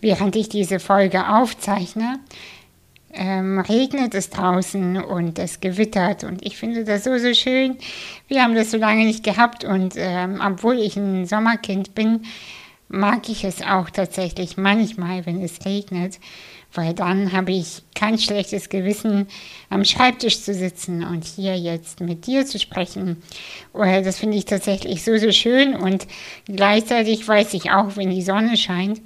während ich diese Folge aufzeichne, ähm, regnet es draußen und es gewittert und ich finde das so, so schön. Wir haben das so lange nicht gehabt und ähm, obwohl ich ein Sommerkind bin, mag ich es auch tatsächlich manchmal, wenn es regnet, weil dann habe ich kein schlechtes Gewissen, am Schreibtisch zu sitzen und hier jetzt mit dir zu sprechen. Das finde ich tatsächlich so, so schön und gleichzeitig weiß ich auch, wenn die Sonne scheint,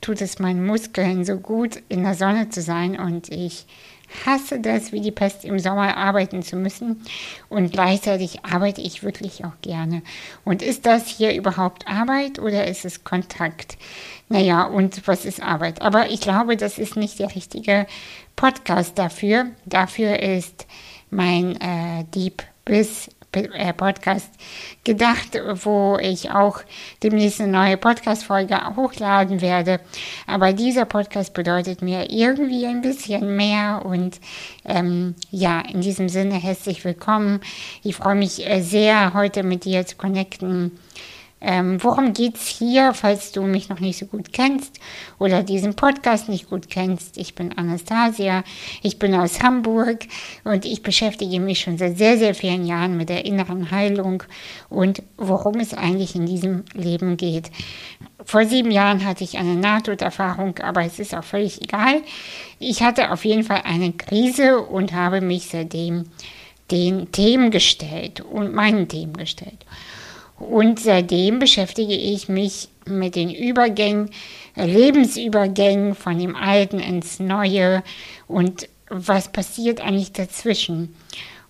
tut es meinen Muskeln so gut, in der Sonne zu sein und ich hasse das, wie die Pest im Sommer arbeiten zu müssen. Und gleichzeitig arbeite ich wirklich auch gerne. Und ist das hier überhaupt Arbeit oder ist es Kontakt? Naja, und was ist Arbeit? Aber ich glaube, das ist nicht der richtige Podcast dafür. Dafür ist mein äh, Deep Bliss äh, Podcast gedacht, wo ich auch demnächst eine neue Podcast-Folge hochladen werde. Aber dieser Podcast bedeutet mir irgendwie ein bisschen mehr und ähm, ja, in diesem Sinne herzlich willkommen. Ich freue mich äh, sehr, heute mit dir zu connecten. Ähm, worum es hier, falls du mich noch nicht so gut kennst oder diesen Podcast nicht gut kennst? Ich bin Anastasia, ich bin aus Hamburg und ich beschäftige mich schon seit sehr, sehr vielen Jahren mit der inneren Heilung und worum es eigentlich in diesem Leben geht. Vor sieben Jahren hatte ich eine Nahtoderfahrung, aber es ist auch völlig egal. Ich hatte auf jeden Fall eine Krise und habe mich seitdem den Themen gestellt und meinen Themen gestellt. Und seitdem beschäftige ich mich mit den Übergängen, Lebensübergängen von dem Alten ins Neue und was passiert eigentlich dazwischen.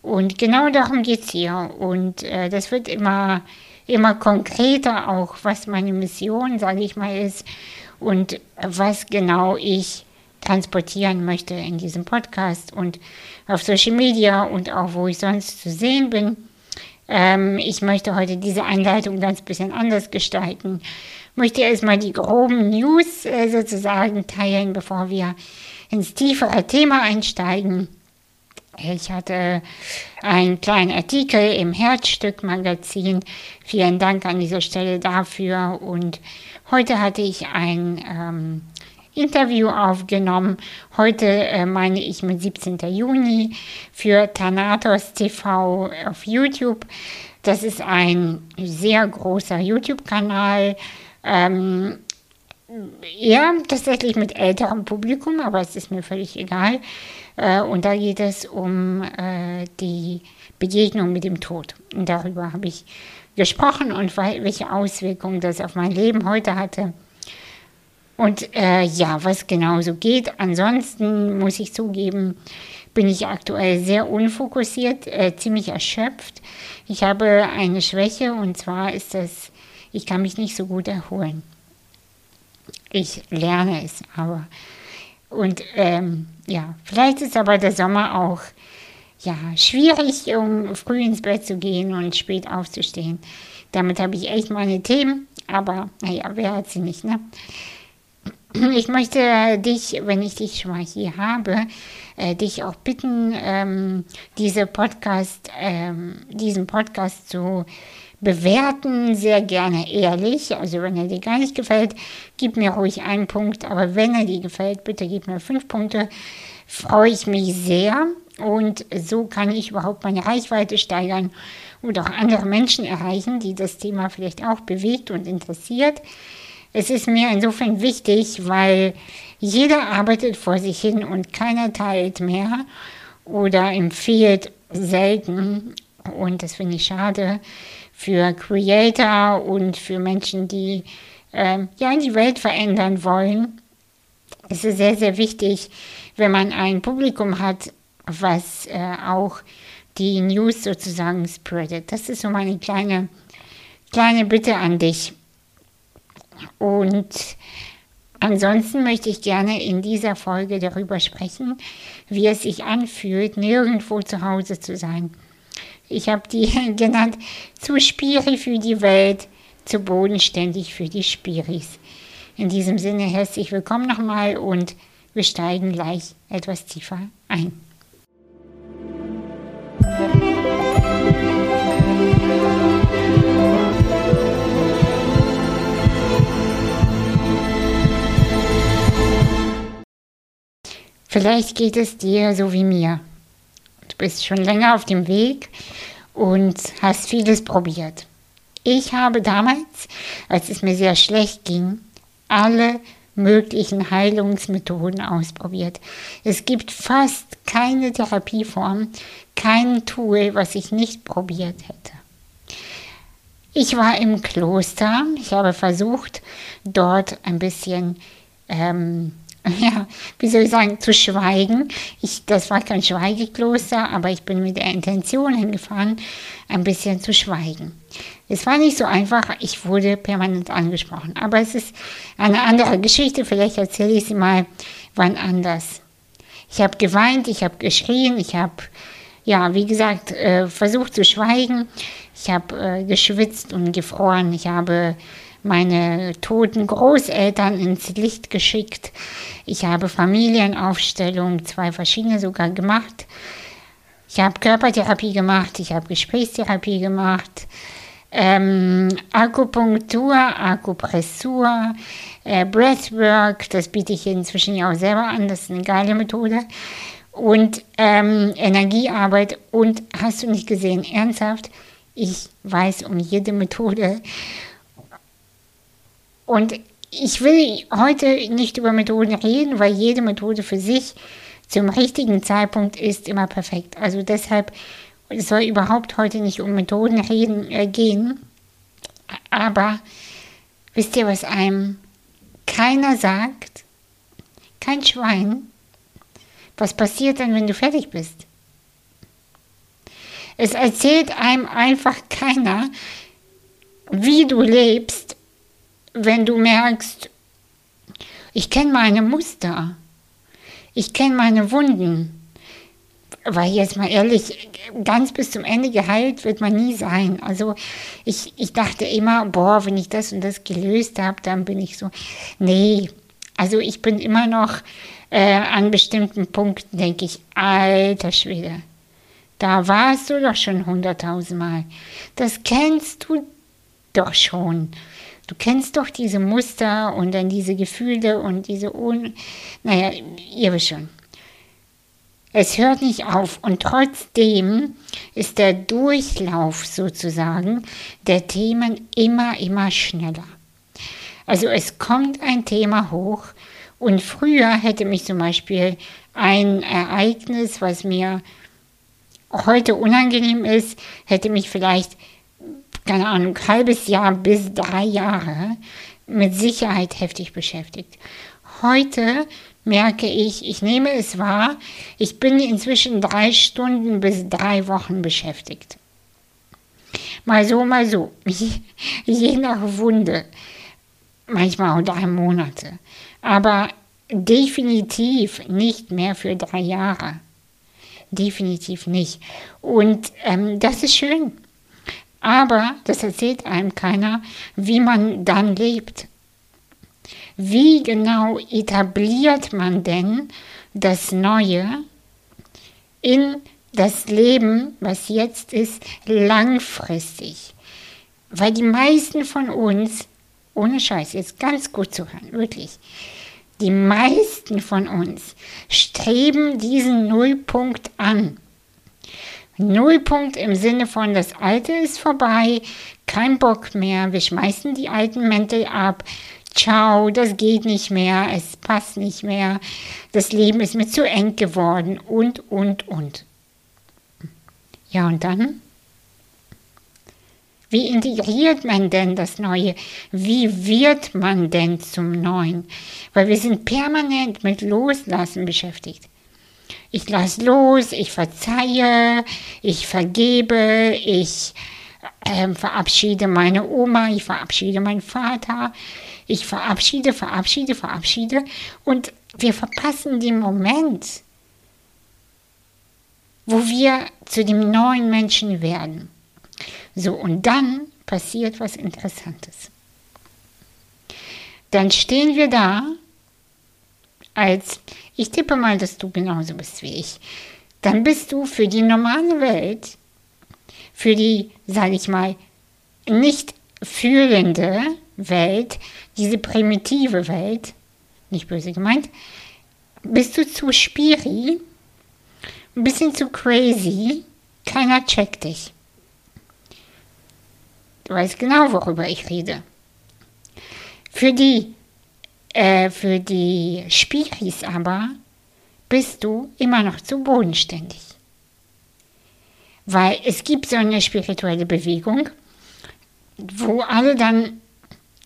Und genau darum geht es hier. Und äh, das wird immer, immer konkreter auch, was meine Mission, sage ich mal, ist und was genau ich transportieren möchte in diesem Podcast und auf Social Media und auch wo ich sonst zu sehen bin. Ähm, ich möchte heute diese Einleitung ganz bisschen anders gestalten. Möchte erstmal die groben News äh, sozusagen teilen, bevor wir ins tiefere Thema einsteigen. Ich hatte einen kleinen Artikel im Herzstück-Magazin. Vielen Dank an dieser Stelle dafür. Und heute hatte ich ein ähm, Interview aufgenommen. Heute äh, meine ich mit 17. Juni für Thanatos TV auf YouTube. Das ist ein sehr großer YouTube-Kanal. Ähm, eher tatsächlich mit älterem Publikum, aber es ist mir völlig egal. Äh, und da geht es um äh, die Begegnung mit dem Tod. Und darüber habe ich gesprochen und welche Auswirkungen das auf mein Leben heute hatte. Und äh, ja, was genau so geht. Ansonsten muss ich zugeben, bin ich aktuell sehr unfokussiert, äh, ziemlich erschöpft. Ich habe eine Schwäche und zwar ist das, ich kann mich nicht so gut erholen. Ich lerne es aber. Und ähm, ja, vielleicht ist aber der Sommer auch ja, schwierig, um früh ins Bett zu gehen und spät aufzustehen. Damit habe ich echt meine Themen, aber naja, wer hat sie nicht, ne? Ich möchte dich, wenn ich dich schon mal hier habe, äh, dich auch bitten, ähm, diese Podcast, ähm, diesen Podcast zu bewerten, sehr gerne ehrlich. Also wenn er dir gar nicht gefällt, gib mir ruhig einen Punkt, aber wenn er dir gefällt, bitte gib mir fünf Punkte. Freue ich mich sehr und so kann ich überhaupt meine Reichweite steigern und auch andere Menschen erreichen, die das Thema vielleicht auch bewegt und interessiert. Es ist mir insofern wichtig, weil jeder arbeitet vor sich hin und keiner teilt mehr oder empfiehlt selten. Und das finde ich schade für Creator und für Menschen, die äh, ja die Welt verändern wollen. Es ist sehr, sehr wichtig, wenn man ein Publikum hat, was äh, auch die News sozusagen spreadet. Das ist so meine kleine, kleine Bitte an dich. Und ansonsten möchte ich gerne in dieser Folge darüber sprechen, wie es sich anfühlt, nirgendwo zu Hause zu sein. Ich habe die genannt, zu Spiri für die Welt, zu bodenständig für die Spiris. In diesem Sinne herzlich willkommen nochmal und wir steigen gleich etwas tiefer ein. Vielleicht geht es dir so wie mir. Du bist schon länger auf dem Weg und hast vieles probiert. Ich habe damals, als es mir sehr schlecht ging, alle möglichen Heilungsmethoden ausprobiert. Es gibt fast keine Therapieform, kein Tool, was ich nicht probiert hätte. Ich war im Kloster. Ich habe versucht, dort ein bisschen ähm, ja, wie soll ich sagen, zu schweigen. Ich, das war kein Schweigekloster, aber ich bin mit der Intention hingefahren, ein bisschen zu schweigen. Es war nicht so einfach, ich wurde permanent angesprochen. Aber es ist eine andere Geschichte, vielleicht erzähle ich sie mal wann anders. Ich habe geweint, ich habe geschrien, ich habe, ja, wie gesagt, äh, versucht zu schweigen. Ich habe äh, geschwitzt und gefroren. Ich habe meine toten Großeltern ins Licht geschickt. Ich habe Familienaufstellungen, zwei verschiedene sogar gemacht. Ich habe Körpertherapie gemacht, ich habe Gesprächstherapie gemacht, ähm, Akupunktur, Akupressur, äh, Breathwork, das biete ich inzwischen ja auch selber an, das ist eine geile Methode. Und ähm, Energiearbeit und hast du nicht gesehen, ernsthaft, ich weiß um jede Methode und ich will heute nicht über Methoden reden, weil jede Methode für sich zum richtigen Zeitpunkt ist immer perfekt. Also deshalb es soll überhaupt heute nicht um Methoden reden, äh, gehen. Aber wisst ihr, was einem keiner sagt? Kein Schwein. Was passiert dann, wenn du fertig bist? Es erzählt einem einfach keiner, wie du lebst wenn du merkst, ich kenne meine Muster, ich kenne meine Wunden, weil jetzt mal ehrlich, ganz bis zum Ende geheilt wird man nie sein. Also ich, ich dachte immer, boah, wenn ich das und das gelöst habe, dann bin ich so, nee, also ich bin immer noch äh, an bestimmten Punkten, denke ich, alter Schwede, da warst du doch schon hunderttausendmal. Das kennst du doch schon. Du kennst doch diese Muster und dann diese Gefühle und diese Un... Naja, ihr wisst schon. Es hört nicht auf und trotzdem ist der Durchlauf sozusagen der Themen immer, immer schneller. Also es kommt ein Thema hoch und früher hätte mich zum Beispiel ein Ereignis, was mir heute unangenehm ist, hätte mich vielleicht keine Ahnung, halbes Jahr bis drei Jahre mit Sicherheit heftig beschäftigt. Heute merke ich, ich nehme es wahr, ich bin inzwischen drei Stunden bis drei Wochen beschäftigt. Mal so, mal so, je nach Wunde, manchmal auch drei Monate, aber definitiv nicht mehr für drei Jahre. Definitiv nicht. Und ähm, das ist schön. Aber das erzählt einem keiner, wie man dann lebt. Wie genau etabliert man denn das Neue in das Leben, was jetzt ist, langfristig? Weil die meisten von uns, ohne Scheiß, jetzt ganz gut zu hören, wirklich, die meisten von uns streben diesen Nullpunkt an. Nullpunkt im Sinne von, das Alte ist vorbei, kein Bock mehr, wir schmeißen die alten Mäntel ab, ciao, das geht nicht mehr, es passt nicht mehr, das Leben ist mir zu eng geworden und, und, und. Ja, und dann? Wie integriert man denn das Neue? Wie wird man denn zum Neuen? Weil wir sind permanent mit Loslassen beschäftigt. Ich lasse los, ich verzeihe, ich vergebe, ich äh, verabschiede meine Oma, ich verabschiede meinen Vater, ich verabschiede, verabschiede, verabschiede und wir verpassen den Moment, wo wir zu dem neuen Menschen werden. So, und dann passiert was Interessantes. Dann stehen wir da als ich tippe mal, dass du genauso bist wie ich, dann bist du für die normale Welt, für die, sage ich mal, nicht fühlende Welt, diese primitive Welt, nicht böse gemeint, Bist du zu spiri? Ein bisschen zu crazy? Keiner checkt dich. Du weißt genau, worüber ich rede. Für die, äh, für die Spiris aber bist du immer noch zu bodenständig. Weil es gibt so eine spirituelle Bewegung, wo alle dann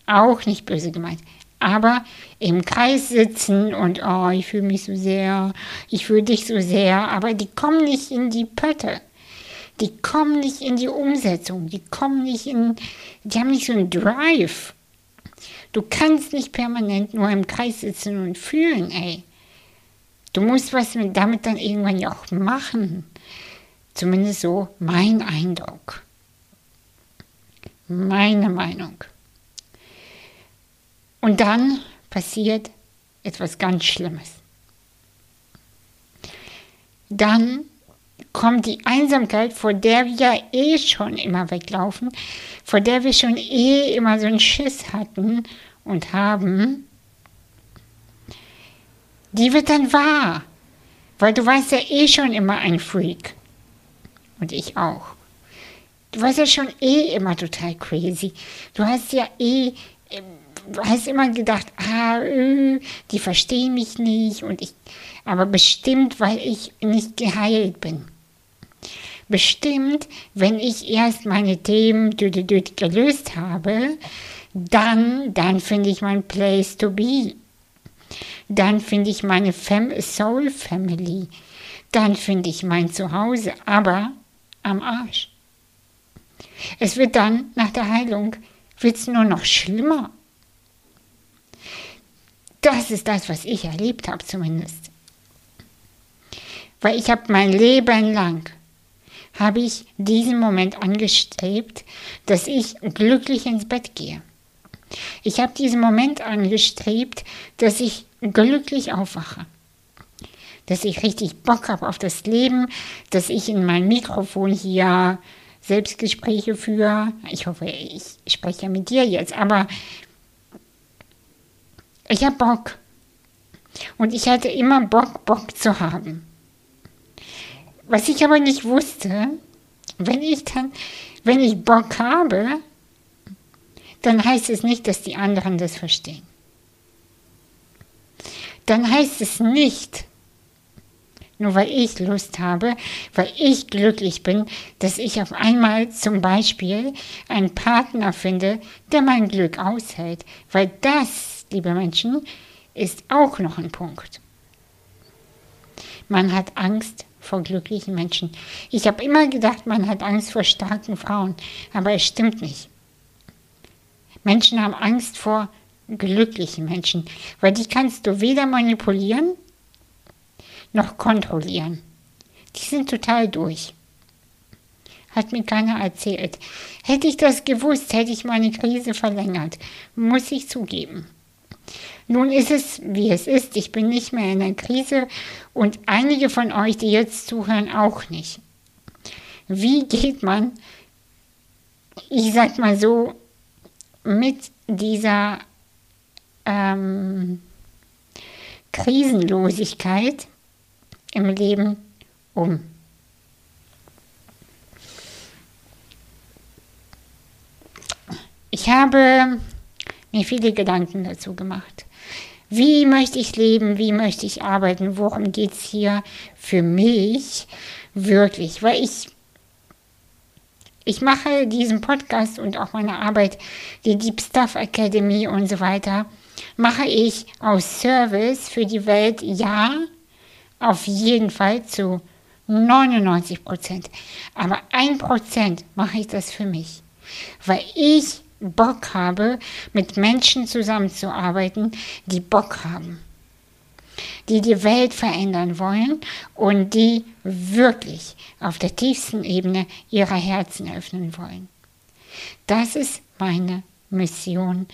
auch nicht böse gemeint, aber im Kreis sitzen und oh, ich fühle mich so sehr, ich fühle dich so sehr, aber die kommen nicht in die Pötte. Die kommen nicht in die Umsetzung, die kommen nicht in, die haben nicht so einen Drive. Du kannst nicht permanent nur im Kreis sitzen und fühlen, ey. Du musst was damit dann irgendwann ja auch machen. Zumindest so mein Eindruck. Meine Meinung. Und dann passiert etwas ganz Schlimmes. Dann kommt die Einsamkeit, vor der wir ja eh schon immer weglaufen, vor der wir schon eh immer so einen Schiss hatten und haben, die wird dann wahr. Weil du warst ja eh schon immer ein Freak. Und ich auch. Du warst ja schon eh immer total crazy. Du hast ja eh ähm, hast immer gedacht, ah, äh, die verstehen mich nicht und ich, aber bestimmt, weil ich nicht geheilt bin. Bestimmt, wenn ich erst meine Themen gelöst habe, dann, dann finde ich mein Place to be. Dann finde ich meine Fam Soul Family. Dann finde ich mein Zuhause, aber am Arsch. Es wird dann nach der Heilung wird's nur noch schlimmer. Das ist das, was ich erlebt habe zumindest. Weil ich habe mein Leben lang, habe ich diesen Moment angestrebt, dass ich glücklich ins Bett gehe. Ich habe diesen Moment angestrebt, dass ich glücklich aufwache. Dass ich richtig Bock habe auf das Leben, dass ich in mein Mikrofon hier Selbstgespräche führe. Ich hoffe, ich spreche mit dir jetzt, aber ich habe Bock. Und ich hatte immer Bock, Bock zu haben. Was ich aber nicht wusste, wenn ich dann, wenn ich Bock habe, dann heißt es nicht, dass die anderen das verstehen. Dann heißt es nicht, nur weil ich Lust habe, weil ich glücklich bin, dass ich auf einmal zum Beispiel einen Partner finde, der mein Glück aushält. Weil das liebe Menschen, ist auch noch ein Punkt. Man hat Angst vor glücklichen Menschen. Ich habe immer gedacht, man hat Angst vor starken Frauen, aber es stimmt nicht. Menschen haben Angst vor glücklichen Menschen, weil die kannst du weder manipulieren noch kontrollieren. Die sind total durch. Hat mir keiner erzählt. Hätte ich das gewusst, hätte ich meine Krise verlängert, muss ich zugeben. Nun ist es, wie es ist. Ich bin nicht mehr in der Krise und einige von euch, die jetzt zuhören, auch nicht. Wie geht man, ich sag mal so, mit dieser ähm, Krisenlosigkeit im Leben um? Ich habe mir viele Gedanken dazu gemacht. Wie möchte ich leben? Wie möchte ich arbeiten? Worum geht es hier für mich wirklich? Weil ich, ich mache diesen Podcast und auch meine Arbeit, die Deep Stuff Academy und so weiter, mache ich aus Service für die Welt, ja, auf jeden Fall zu 99 Prozent. Aber ein Prozent mache ich das für mich. Weil ich Bock habe, mit Menschen zusammenzuarbeiten, die Bock haben, die die Welt verändern wollen und die wirklich auf der tiefsten Ebene ihrer Herzen öffnen wollen. Das ist meine Mission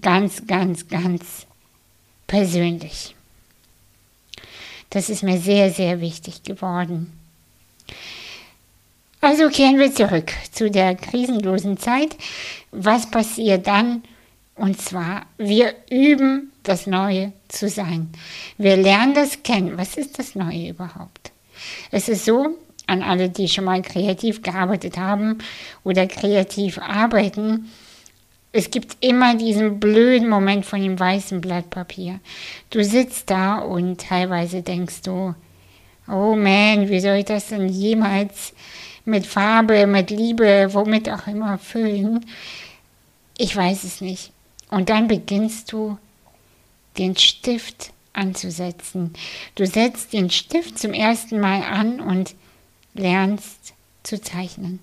ganz, ganz, ganz persönlich. Das ist mir sehr, sehr wichtig geworden. Also kehren wir zurück zu der krisenlosen Zeit. Was passiert dann? Und zwar, wir üben das Neue zu sein. Wir lernen das kennen. Was ist das Neue überhaupt? Es ist so, an alle, die schon mal kreativ gearbeitet haben oder kreativ arbeiten, es gibt immer diesen blöden Moment von dem weißen Blatt Papier. Du sitzt da und teilweise denkst du, oh man, wie soll ich das denn jemals mit Farbe, mit Liebe, womit auch immer füllen? Ich weiß es nicht. Und dann beginnst du den Stift anzusetzen. Du setzt den Stift zum ersten Mal an und lernst zu zeichnen.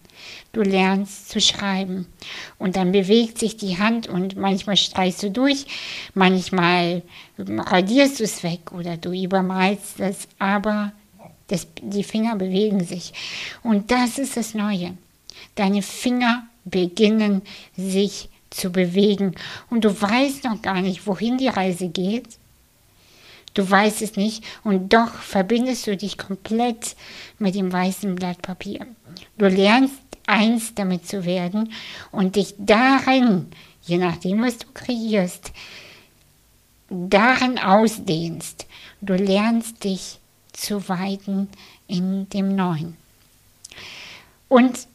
Du lernst zu schreiben. Und dann bewegt sich die Hand und manchmal streichst du durch, manchmal radierst du es weg oder du übermalst es, aber das, die Finger bewegen sich. Und das ist das Neue. Deine Finger beginnen sich zu bewegen und du weißt noch gar nicht, wohin die Reise geht. Du weißt es nicht und doch verbindest du dich komplett mit dem weißen Blatt Papier. Du lernst eins damit zu werden und dich darin, je nachdem, was du kreierst, darin ausdehnst. Du lernst dich zu weiten in dem Neuen. Und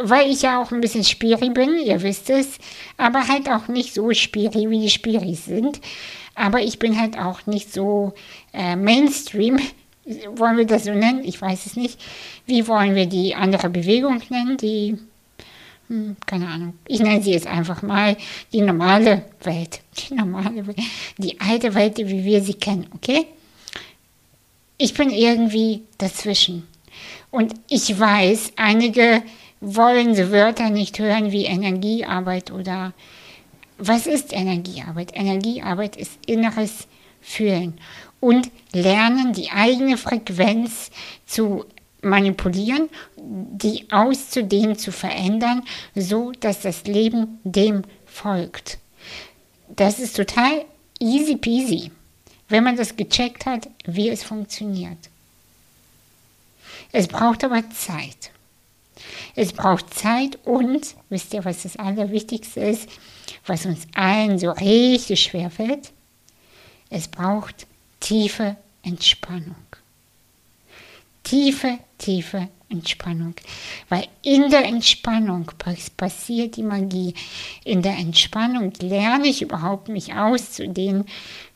weil ich ja auch ein bisschen Spiri bin, ihr wisst es, aber halt auch nicht so Spiri, wie die Spiris sind. Aber ich bin halt auch nicht so äh, Mainstream, wollen wir das so nennen? Ich weiß es nicht. Wie wollen wir die andere Bewegung nennen? Die, hm, keine Ahnung. Ich nenne sie jetzt einfach mal die normale Welt. Die normale Welt. Die alte Welt, wie wir sie kennen, okay? Ich bin irgendwie dazwischen. Und ich weiß, einige wollen so Wörter nicht hören wie Energiearbeit oder was ist Energiearbeit? Energiearbeit ist inneres Fühlen und lernen, die eigene Frequenz zu manipulieren, die auszudehnen, zu verändern, so dass das Leben dem folgt. Das ist total easy peasy, wenn man das gecheckt hat, wie es funktioniert. Es braucht aber Zeit. Es braucht Zeit und, wisst ihr, was das Allerwichtigste ist, was uns allen so richtig schwer fällt? Es braucht tiefe Entspannung. Tiefe, tiefe Entspannung. Weil in der Entspannung passiert die Magie. In der Entspannung lerne ich überhaupt mich auszudehnen,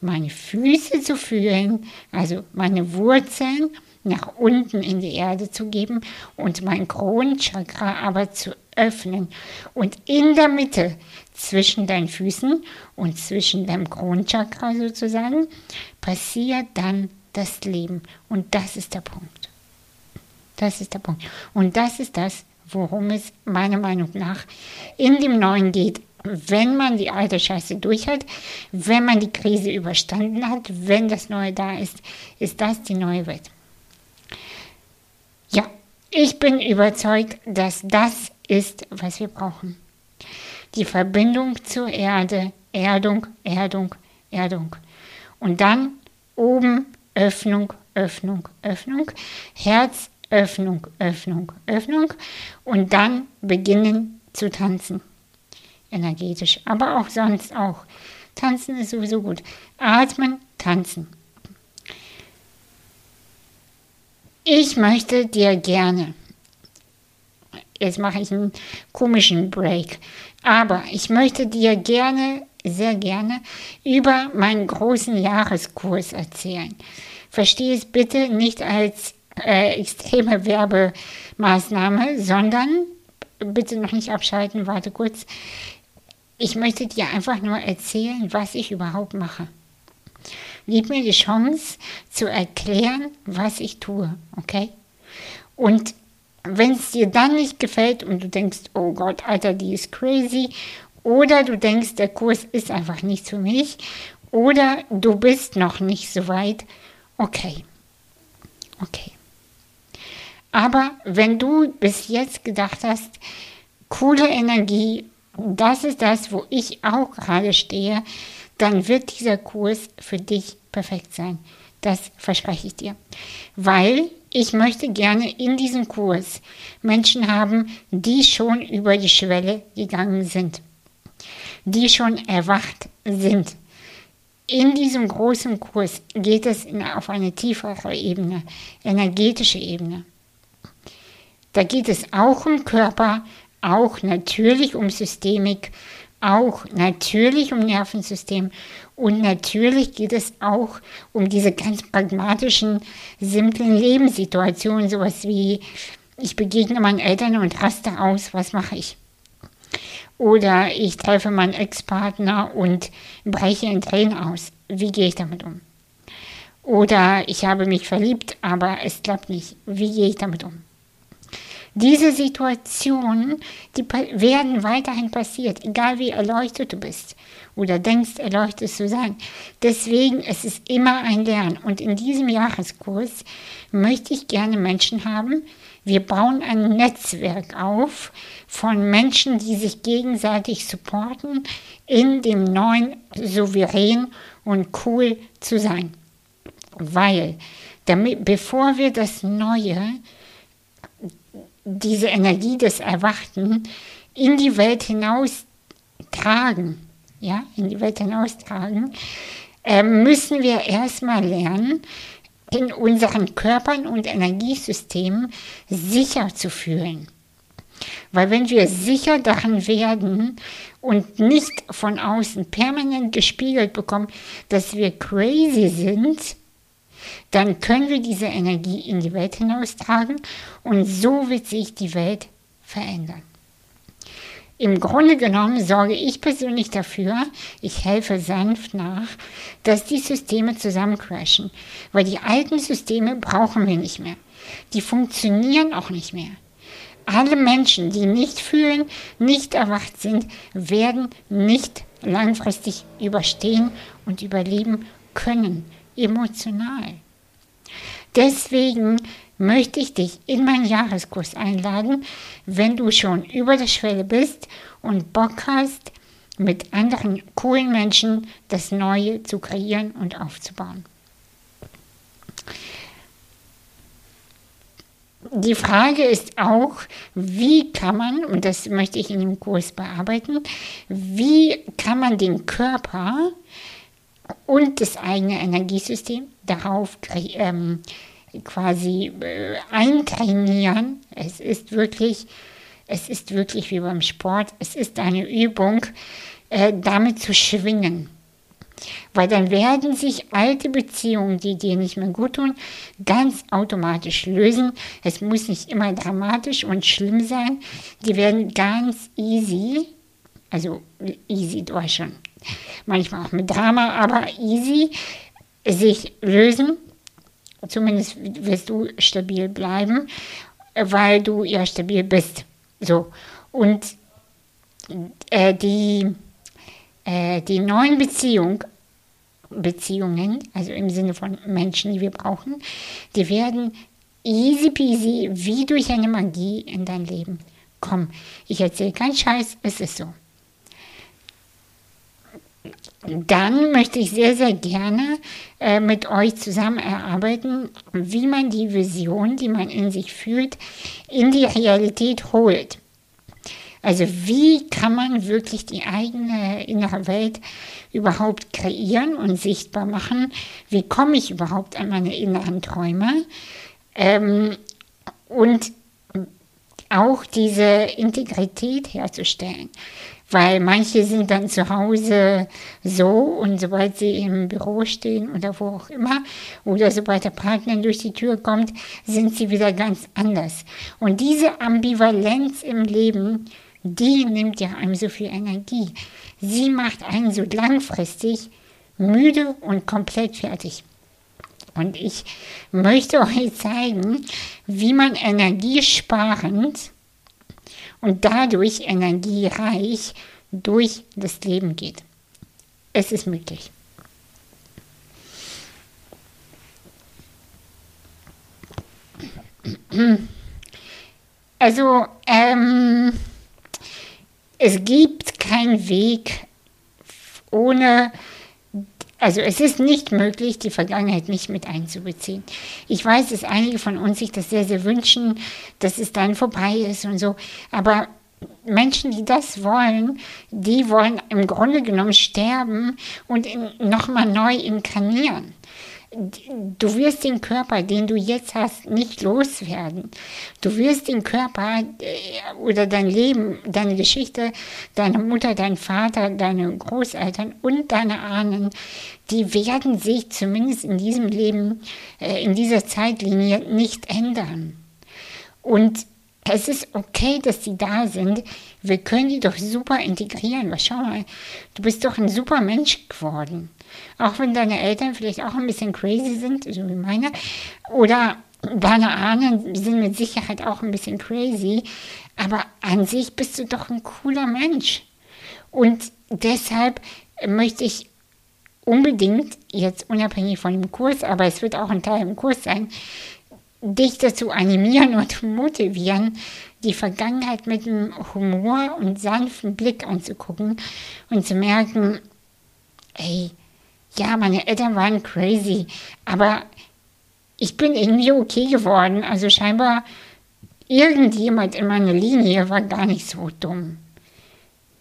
meine Füße zu fühlen, also meine Wurzeln nach unten in die Erde zu geben und mein Kronenchakra aber zu öffnen. Und in der Mitte zwischen deinen Füßen und zwischen deinem Kronenchakra sozusagen passiert dann das Leben. Und das ist der Punkt. Das ist der Punkt. Und das ist das, worum es meiner Meinung nach in dem Neuen geht. Wenn man die alte Scheiße durch hat, wenn man die Krise überstanden hat, wenn das Neue da ist, ist das die neue Welt. Ja, ich bin überzeugt, dass das ist, was wir brauchen. Die Verbindung zur Erde, Erdung, Erdung, Erdung. Und dann oben Öffnung, Öffnung, Öffnung, Herz, Öffnung, Öffnung, Öffnung und dann beginnen zu tanzen. Energetisch, aber auch sonst auch. Tanzen ist sowieso gut. Atmen, tanzen. Ich möchte dir gerne, jetzt mache ich einen komischen Break, aber ich möchte dir gerne, sehr gerne über meinen großen Jahreskurs erzählen. Verstehe es bitte nicht als äh, extreme Werbemaßnahme, sondern bitte noch nicht abschalten, warte kurz. Ich möchte dir einfach nur erzählen, was ich überhaupt mache. Gib mir die Chance zu erklären, was ich tue, okay? Und wenn es dir dann nicht gefällt und du denkst, oh Gott, Alter, die ist crazy, oder du denkst, der Kurs ist einfach nichts für mich, oder du bist noch nicht so weit, okay, okay. Aber wenn du bis jetzt gedacht hast, coole Energie, das ist das, wo ich auch gerade stehe, dann wird dieser Kurs für dich perfekt sein. Das verspreche ich dir. Weil ich möchte gerne in diesem Kurs Menschen haben, die schon über die Schwelle gegangen sind, die schon erwacht sind, in diesem großen Kurs geht es auf eine tiefere Ebene, energetische Ebene. Da geht es auch um Körper, auch natürlich um Systemik, auch natürlich um Nervensystem und natürlich geht es auch um diese ganz pragmatischen, simplen Lebenssituationen, sowas wie ich begegne meinen Eltern und raste aus, was mache ich? Oder ich treffe meinen Ex-Partner und breche in Tränen aus. Wie gehe ich damit um? Oder ich habe mich verliebt, aber es klappt nicht. Wie gehe ich damit um? Diese Situationen, die werden weiterhin passiert, egal wie erleuchtet du bist oder denkst, erleuchtet zu sein. Deswegen ist es immer ein Lernen. Und in diesem Jahreskurs möchte ich gerne Menschen haben, wir bauen ein Netzwerk auf von Menschen, die sich gegenseitig supporten, in dem neuen souverän und cool zu sein. Weil, damit, bevor wir das Neue, diese Energie des Erwachten in die Welt hinaus tragen, ja, in die Welt hinaustragen, äh, müssen wir erstmal lernen, in unseren Körpern und Energiesystemen sicher zu fühlen. Weil wenn wir sicher daran werden und nicht von außen permanent gespiegelt bekommen, dass wir crazy sind, dann können wir diese Energie in die Welt hinaustragen und so wird sich die Welt verändern. Im Grunde genommen sorge ich persönlich dafür, ich helfe sanft nach, dass die Systeme zusammencrashen, weil die alten Systeme brauchen wir nicht mehr. Die funktionieren auch nicht mehr. Alle Menschen, die nicht fühlen, nicht erwacht sind, werden nicht langfristig überstehen und überleben können, emotional. Deswegen möchte ich dich in meinen Jahreskurs einladen, wenn du schon über der Schwelle bist und Bock hast, mit anderen coolen Menschen das Neue zu kreieren und aufzubauen. Die Frage ist auch, wie kann man, und das möchte ich in dem Kurs bearbeiten, wie kann man den Körper und das eigene Energiesystem darauf ähm, quasi äh, eintrainieren. Es ist wirklich, es ist wirklich wie beim Sport, es ist eine Übung, äh, damit zu schwingen. Weil dann werden sich alte Beziehungen, die dir nicht mehr gut tun, ganz automatisch lösen. Es muss nicht immer dramatisch und schlimm sein. Die werden ganz easy, also easy schon, manchmal auch mit Drama, aber easy sich lösen Zumindest wirst du stabil bleiben, weil du ja stabil bist. So. Und äh, die, äh, die neuen Beziehung, Beziehungen, also im Sinne von Menschen, die wir brauchen, die werden easy peasy wie durch eine Magie in dein Leben kommen. Ich erzähle keinen Scheiß, es ist so dann möchte ich sehr, sehr gerne äh, mit euch zusammen erarbeiten, wie man die Vision, die man in sich fühlt, in die Realität holt. Also wie kann man wirklich die eigene innere Welt überhaupt kreieren und sichtbar machen? Wie komme ich überhaupt an meine inneren Träume? Ähm, und auch diese Integrität herzustellen weil manche sind dann zu Hause so und sobald sie im Büro stehen oder wo auch immer oder sobald der Partner durch die Tür kommt, sind sie wieder ganz anders. Und diese Ambivalenz im Leben, die nimmt ja einem so viel Energie. Sie macht einen so langfristig müde und komplett fertig. Und ich möchte euch zeigen, wie man energiesparend und dadurch energiereich durch das Leben geht. Es ist möglich. Also, ähm, es gibt keinen Weg ohne also es ist nicht möglich, die Vergangenheit nicht mit einzubeziehen. Ich weiß, dass einige von uns sich das sehr, sehr wünschen, dass es dann vorbei ist und so. Aber Menschen, die das wollen, die wollen im Grunde genommen sterben und nochmal neu inkarnieren. Du wirst den Körper, den du jetzt hast, nicht loswerden. Du wirst den Körper äh, oder dein Leben, deine Geschichte, deine Mutter, dein Vater, deine Großeltern und deine Ahnen, die werden sich zumindest in diesem Leben, äh, in dieser Zeitlinie nicht ändern. Und es ist okay, dass die da sind. Wir können die doch super integrieren. schau mal, du bist doch ein super Mensch geworden. Auch wenn deine Eltern vielleicht auch ein bisschen crazy sind, so wie meine, oder deine Ahnen sind mit Sicherheit auch ein bisschen crazy, aber an sich bist du doch ein cooler Mensch. Und deshalb möchte ich unbedingt, jetzt unabhängig von dem Kurs, aber es wird auch ein Teil im Kurs sein, dich dazu animieren und motivieren, die Vergangenheit mit einem Humor und sanften Blick anzugucken und zu merken, ey, ja, meine Eltern waren crazy, aber ich bin irgendwie okay geworden. Also scheinbar irgendjemand in meiner Linie war gar nicht so dumm.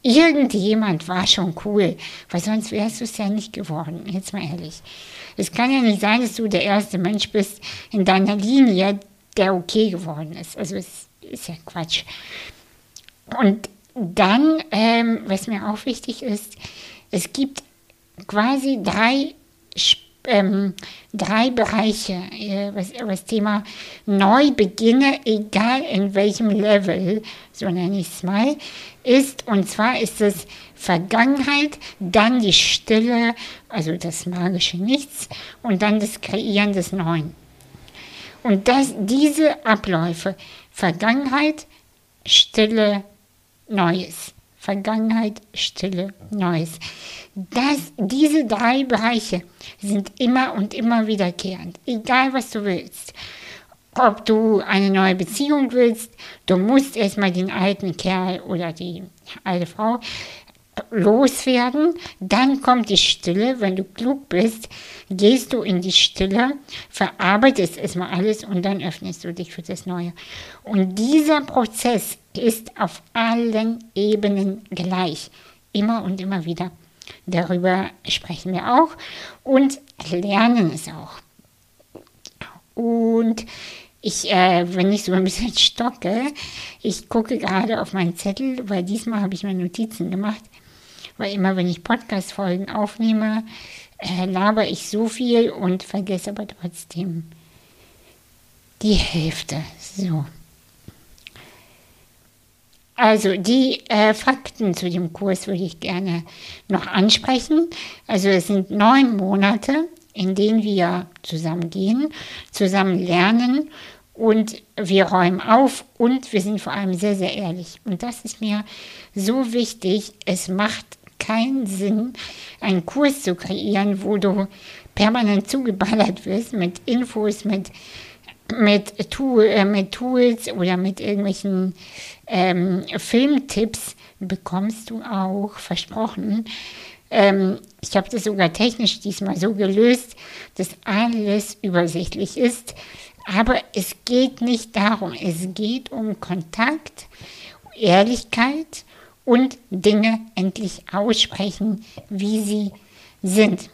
Irgendjemand war schon cool, weil sonst wärst du es ja nicht geworden, jetzt mal ehrlich. Es kann ja nicht sein, dass du der erste Mensch bist in deiner Linie, der okay geworden ist. Also es ist ja Quatsch. Und dann, ähm, was mir auch wichtig ist, es gibt quasi drei, ähm, drei Bereiche, äh, was das Thema Neubeginne, egal in welchem Level, so nenne ich es mal, ist. Und zwar ist es Vergangenheit, dann die Stille, also das magische Nichts und dann das Kreieren des Neuen. Und das, diese Abläufe, Vergangenheit, Stille, Neues. Vergangenheit, Stille, Neues. Das, diese drei Bereiche sind immer und immer wiederkehrend, egal was du willst. Ob du eine neue Beziehung willst, du musst erstmal den alten Kerl oder die alte Frau loswerden, dann kommt die Stille, wenn du klug bist, gehst du in die Stille, verarbeitest erstmal alles und dann öffnest du dich für das Neue. Und dieser Prozess ist auf allen Ebenen gleich, immer und immer wieder. Darüber sprechen wir auch und lernen es auch. Und ich, äh, wenn ich so ein bisschen stocke, ich gucke gerade auf meinen Zettel, weil diesmal habe ich mir Notizen gemacht weil immer wenn ich Podcast-Folgen aufnehme, äh, laber ich so viel und vergesse aber trotzdem die Hälfte. So. Also die äh, Fakten zu dem Kurs würde ich gerne noch ansprechen. Also es sind neun Monate, in denen wir zusammen gehen, zusammen lernen und wir räumen auf und wir sind vor allem sehr, sehr ehrlich. Und das ist mir so wichtig. Es macht keinen Sinn, einen Kurs zu kreieren, wo du permanent zugeballert wirst mit Infos, mit, mit, Tool, äh, mit Tools oder mit irgendwelchen ähm, Filmtipps bekommst du auch, versprochen. Ähm, ich habe das sogar technisch diesmal so gelöst, dass alles übersichtlich ist. Aber es geht nicht darum, es geht um Kontakt, Ehrlichkeit und Dinge endlich aussprechen, wie sie sind.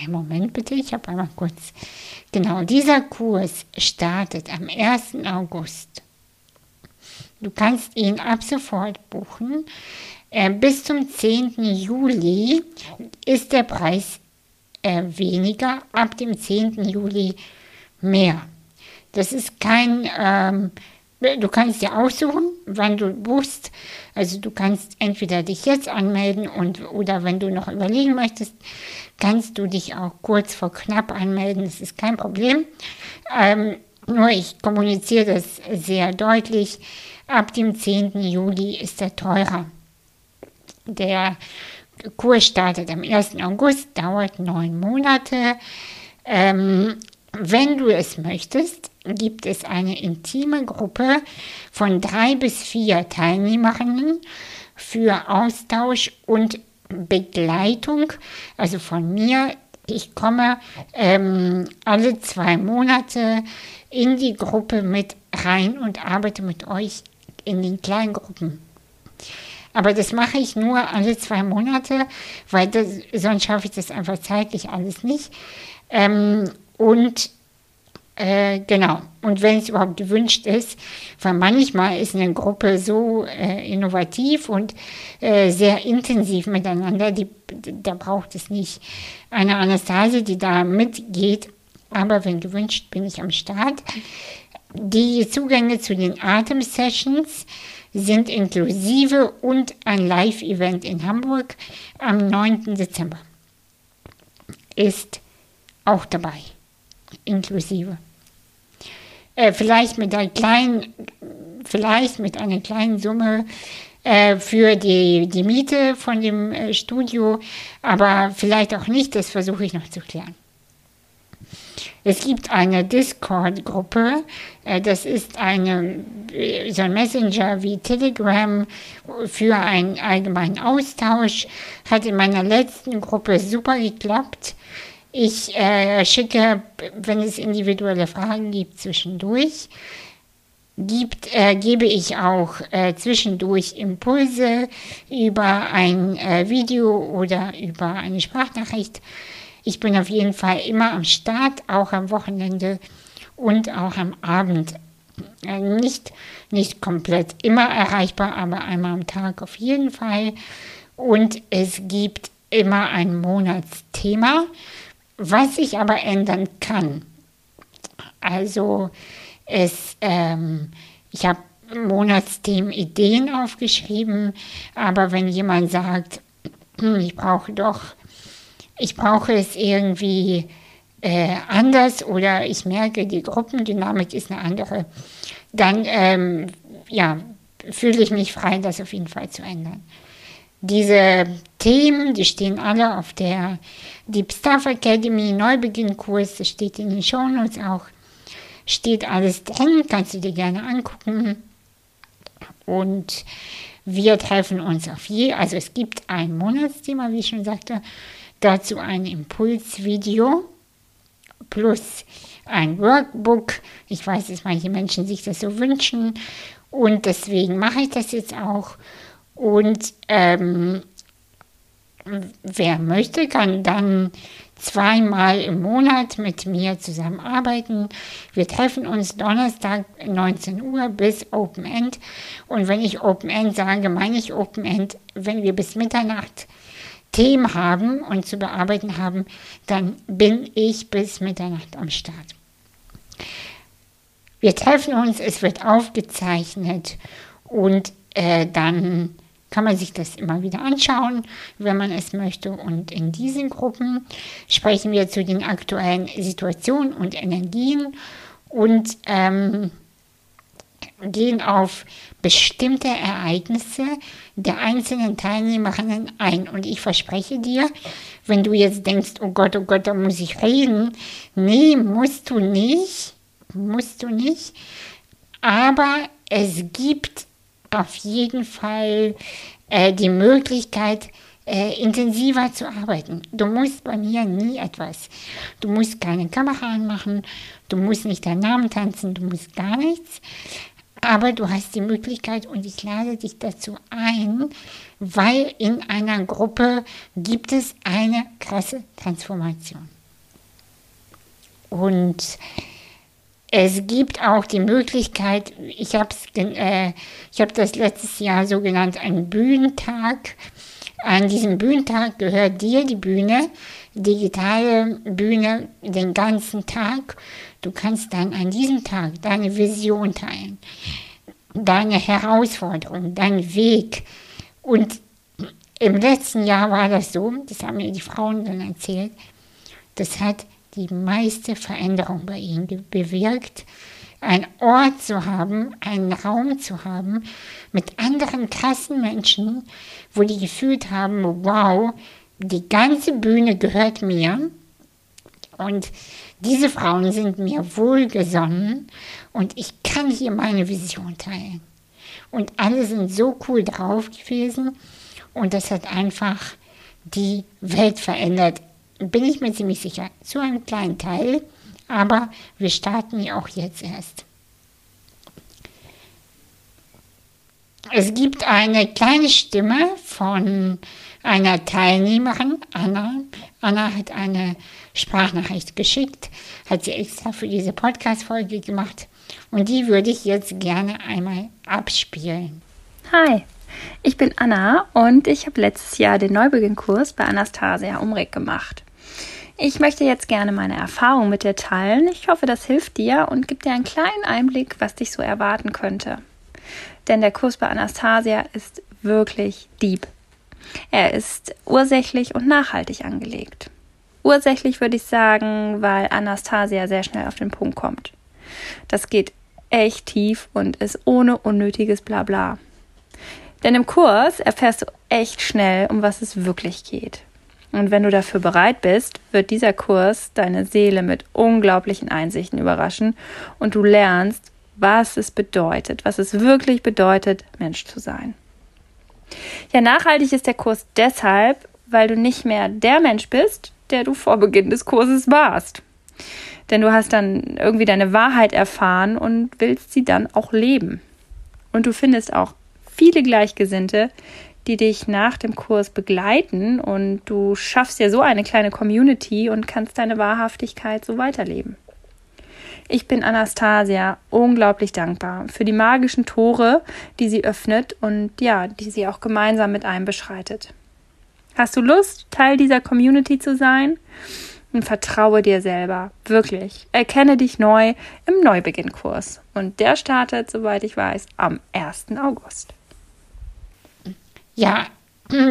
Ein Moment bitte, ich habe einmal kurz. Genau, dieser Kurs startet am 1. August. Du kannst ihn ab sofort buchen. Äh, bis zum 10. Juli ist der Preis äh, weniger, ab dem 10. Juli mehr. Das ist kein, ähm, du kannst dir aussuchen, wann du buchst. Also du kannst entweder dich jetzt anmelden und oder wenn du noch überlegen möchtest, kannst du dich auch kurz vor knapp anmelden. Das ist kein Problem. Ähm, nur ich kommuniziere das sehr deutlich. Ab dem 10. Juli ist er teurer. Der Kurs startet am 1. August, dauert neun Monate. Ähm, wenn du es möchtest, gibt es eine intime Gruppe von drei bis vier Teilnehmerinnen für Austausch und Begleitung, also von mir Ich komme ähm, alle zwei Monate in die Gruppe mit rein und arbeite mit euch in den kleinen Gruppen. Aber das mache ich nur alle zwei Monate, weil das, sonst schaffe ich das einfach zeitlich alles nicht. Ähm, und äh, genau. Und wenn es überhaupt gewünscht ist, weil manchmal ist eine Gruppe so äh, innovativ und äh, sehr intensiv miteinander, die, da braucht es nicht eine Anastasie, die da mitgeht. Aber wenn gewünscht, bin ich am Start. Die Zugänge zu den Atem-Sessions sind inklusive und ein Live-Event in Hamburg am 9. Dezember ist auch dabei, inklusive. Äh, vielleicht mit einer kleinen, vielleicht mit einer kleinen Summe äh, für die, die Miete von dem äh, Studio, aber vielleicht auch nicht, das versuche ich noch zu klären. Es gibt eine Discord-Gruppe, äh, das ist eine, so ein Messenger wie Telegram für einen allgemeinen Austausch. Hat in meiner letzten Gruppe super geklappt. Ich äh, schicke, wenn es individuelle Fragen gibt, zwischendurch. Gibt, äh, gebe ich auch äh, zwischendurch Impulse über ein äh, Video oder über eine Sprachnachricht. Ich bin auf jeden Fall immer am Start, auch am Wochenende und auch am Abend. Äh, nicht, nicht komplett immer erreichbar, aber einmal am Tag auf jeden Fall. Und es gibt immer ein Monatsthema, was sich aber ändern kann. Also es, ähm, ich habe Monatsthemen Ideen aufgeschrieben, aber wenn jemand sagt, hm, ich brauche doch, ich brauche es irgendwie äh, anders oder ich merke, die Gruppendynamik ist eine andere, dann ähm, ja, fühle ich mich frei, das auf jeden Fall zu ändern. Diese Themen, die stehen alle auf der Deep Staff Academy Neubeginnkurs, das steht in den Shownotes auch, steht alles drin, kannst du dir gerne angucken. Und wir treffen uns auf je, also es gibt ein Monatsthema, wie ich schon sagte, dazu ein Impulsvideo plus ein Workbook. Ich weiß, dass manche Menschen sich das so wünschen und deswegen mache ich das jetzt auch. Und ähm, wer möchte, kann dann zweimal im Monat mit mir zusammenarbeiten. Wir treffen uns Donnerstag 19 Uhr bis Open End. Und wenn ich Open End sage, meine ich Open End, wenn wir bis Mitternacht Themen haben und zu bearbeiten haben, dann bin ich bis Mitternacht am Start. Wir treffen uns, es wird aufgezeichnet und äh, dann kann man sich das immer wieder anschauen, wenn man es möchte. Und in diesen Gruppen sprechen wir zu den aktuellen Situationen und Energien und ähm, gehen auf bestimmte Ereignisse der einzelnen Teilnehmerinnen ein. Und ich verspreche dir, wenn du jetzt denkst, oh Gott, oh Gott, da muss ich reden, nee, musst du nicht, musst du nicht. Aber es gibt auf jeden Fall äh, die Möglichkeit, äh, intensiver zu arbeiten. Du musst bei mir nie etwas. Du musst keine Kamera anmachen, du musst nicht deinen Namen tanzen, du musst gar nichts. Aber du hast die Möglichkeit und ich lade dich dazu ein, weil in einer Gruppe gibt es eine krasse Transformation. Und es gibt auch die Möglichkeit, ich habe äh, hab das letztes Jahr so genannt, einen Bühnentag. An diesem Bühnentag gehört dir die Bühne, digitale Bühne den ganzen Tag. Du kannst dann an diesem Tag deine Vision teilen, deine Herausforderung, deinen Weg. Und im letzten Jahr war das so, das haben mir die Frauen dann erzählt, das hat die meiste Veränderung bei ihnen bewirkt, einen Ort zu haben, einen Raum zu haben mit anderen krassen Menschen, wo die gefühlt haben, wow, die ganze Bühne gehört mir und diese Frauen sind mir wohlgesonnen und ich kann hier meine Vision teilen. Und alle sind so cool drauf gewesen und das hat einfach die Welt verändert bin ich mir ziemlich sicher. Zu einem kleinen Teil, aber wir starten ja auch jetzt erst. Es gibt eine kleine Stimme von einer Teilnehmerin, Anna. Anna hat eine Sprachnachricht geschickt, hat sie extra für diese Podcast-Folge gemacht und die würde ich jetzt gerne einmal abspielen. Hi, ich bin Anna und ich habe letztes Jahr den Neubeginnkurs bei Anastasia Umreck gemacht. Ich möchte jetzt gerne meine Erfahrung mit dir teilen. Ich hoffe, das hilft dir und gibt dir einen kleinen Einblick, was dich so erwarten könnte. Denn der Kurs bei Anastasia ist wirklich deep. Er ist ursächlich und nachhaltig angelegt. Ursächlich würde ich sagen, weil Anastasia sehr schnell auf den Punkt kommt. Das geht echt tief und ist ohne unnötiges Blabla. Denn im Kurs erfährst du echt schnell, um was es wirklich geht. Und wenn du dafür bereit bist, wird dieser Kurs deine Seele mit unglaublichen Einsichten überraschen und du lernst, was es bedeutet, was es wirklich bedeutet, Mensch zu sein. Ja, nachhaltig ist der Kurs deshalb, weil du nicht mehr der Mensch bist, der du vor Beginn des Kurses warst. Denn du hast dann irgendwie deine Wahrheit erfahren und willst sie dann auch leben. Und du findest auch viele Gleichgesinnte, die dich nach dem Kurs begleiten und du schaffst ja so eine kleine Community und kannst deine Wahrhaftigkeit so weiterleben. Ich bin Anastasia unglaublich dankbar für die magischen Tore, die sie öffnet und ja, die sie auch gemeinsam mit einem beschreitet. Hast du Lust, Teil dieser Community zu sein? Und vertraue dir selber, wirklich. Erkenne dich neu im Neubeginnkurs. Und der startet, soweit ich weiß, am 1. August. Ja,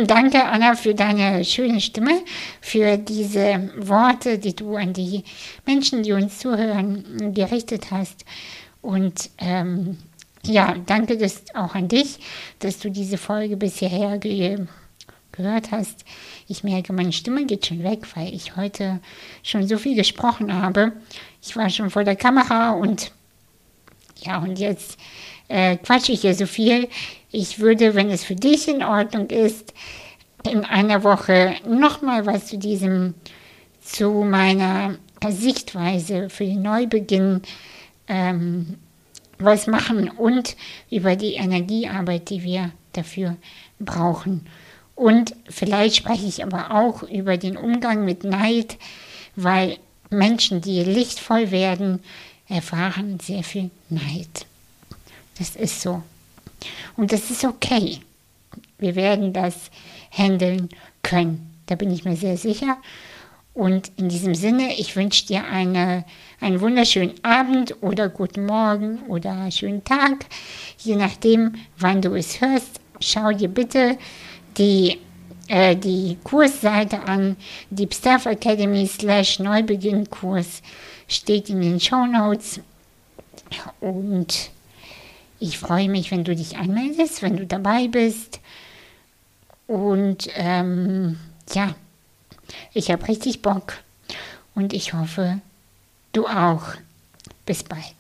Danke, Anna, für deine schöne Stimme, für diese Worte, die du an die Menschen, die uns zuhören, gerichtet hast. Und ähm, ja, danke das auch an dich, dass du diese Folge bis hierher ge gehört hast. Ich merke, meine Stimme geht schon weg, weil ich heute schon so viel gesprochen habe. Ich war schon vor der Kamera und ja, und jetzt äh, quatsche ich hier so viel. Ich würde, wenn es für dich in Ordnung ist, in einer Woche nochmal was zu diesem, zu meiner Sichtweise für den Neubeginn ähm, was machen und über die Energiearbeit, die wir dafür brauchen. Und vielleicht spreche ich aber auch über den Umgang mit Neid, weil Menschen, die lichtvoll werden, erfahren sehr viel Neid. Das ist so. Und das ist okay. Wir werden das handeln können. Da bin ich mir sehr sicher. Und in diesem Sinne, ich wünsche dir eine, einen wunderschönen Abend oder guten Morgen oder schönen Tag, je nachdem, wann du es hörst. Schau dir bitte die, äh, die Kursseite an, Deep Staff Academy slash Neubeginnkurs steht in den Show Notes. Und ich freue mich, wenn du dich anmeldest, wenn du dabei bist. Und ähm, ja, ich habe richtig Bock und ich hoffe, du auch. Bis bald.